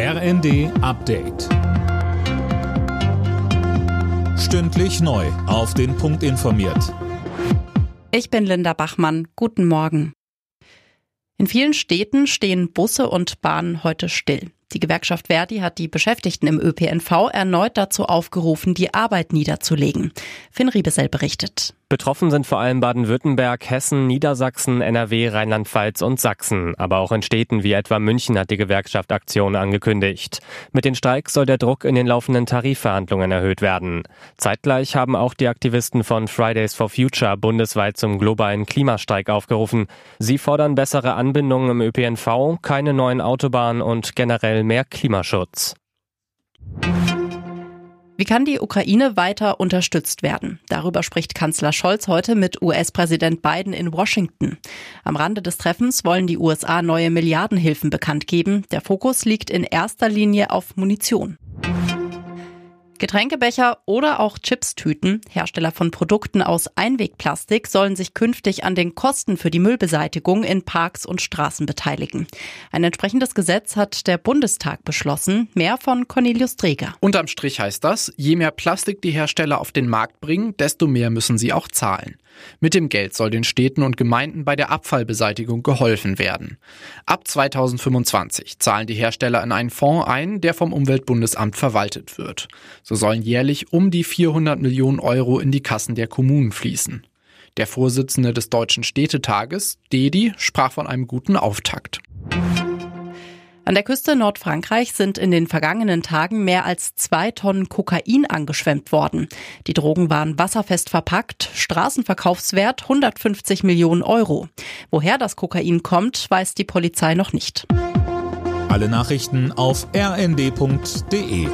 RND Update. Stündlich neu. Auf den Punkt informiert. Ich bin Linda Bachmann. Guten Morgen. In vielen Städten stehen Busse und Bahnen heute still. Die Gewerkschaft Verdi hat die Beschäftigten im ÖPNV erneut dazu aufgerufen, die Arbeit niederzulegen. Finn Riebesell berichtet. Betroffen sind vor allem Baden-Württemberg, Hessen, Niedersachsen, NRW, Rheinland-Pfalz und Sachsen. Aber auch in Städten wie etwa München hat die Gewerkschaft Aktionen angekündigt. Mit den Streiks soll der Druck in den laufenden Tarifverhandlungen erhöht werden. Zeitgleich haben auch die Aktivisten von Fridays for Future bundesweit zum globalen Klimastreik aufgerufen. Sie fordern bessere Anbindungen im ÖPNV, keine neuen Autobahnen und generell mehr Klimaschutz. Wie kann die Ukraine weiter unterstützt werden? Darüber spricht Kanzler Scholz heute mit US-Präsident Biden in Washington. Am Rande des Treffens wollen die USA neue Milliardenhilfen bekannt geben. Der Fokus liegt in erster Linie auf Munition. Getränkebecher oder auch Chipstüten, Hersteller von Produkten aus Einwegplastik, sollen sich künftig an den Kosten für die Müllbeseitigung in Parks und Straßen beteiligen. Ein entsprechendes Gesetz hat der Bundestag beschlossen. Mehr von Cornelius Dreger. Unterm Strich heißt das, je mehr Plastik die Hersteller auf den Markt bringen, desto mehr müssen sie auch zahlen. Mit dem Geld soll den Städten und Gemeinden bei der Abfallbeseitigung geholfen werden. Ab 2025 zahlen die Hersteller in einen Fonds ein, der vom Umweltbundesamt verwaltet wird. So sollen jährlich um die 400 Millionen Euro in die Kassen der Kommunen fließen. Der Vorsitzende des Deutschen Städtetages, Dedi, sprach von einem guten Auftakt. An der Küste Nordfrankreichs sind in den vergangenen Tagen mehr als zwei Tonnen Kokain angeschwemmt worden. Die Drogen waren wasserfest verpackt, Straßenverkaufswert 150 Millionen Euro. Woher das Kokain kommt, weiß die Polizei noch nicht. Alle Nachrichten auf rnd.de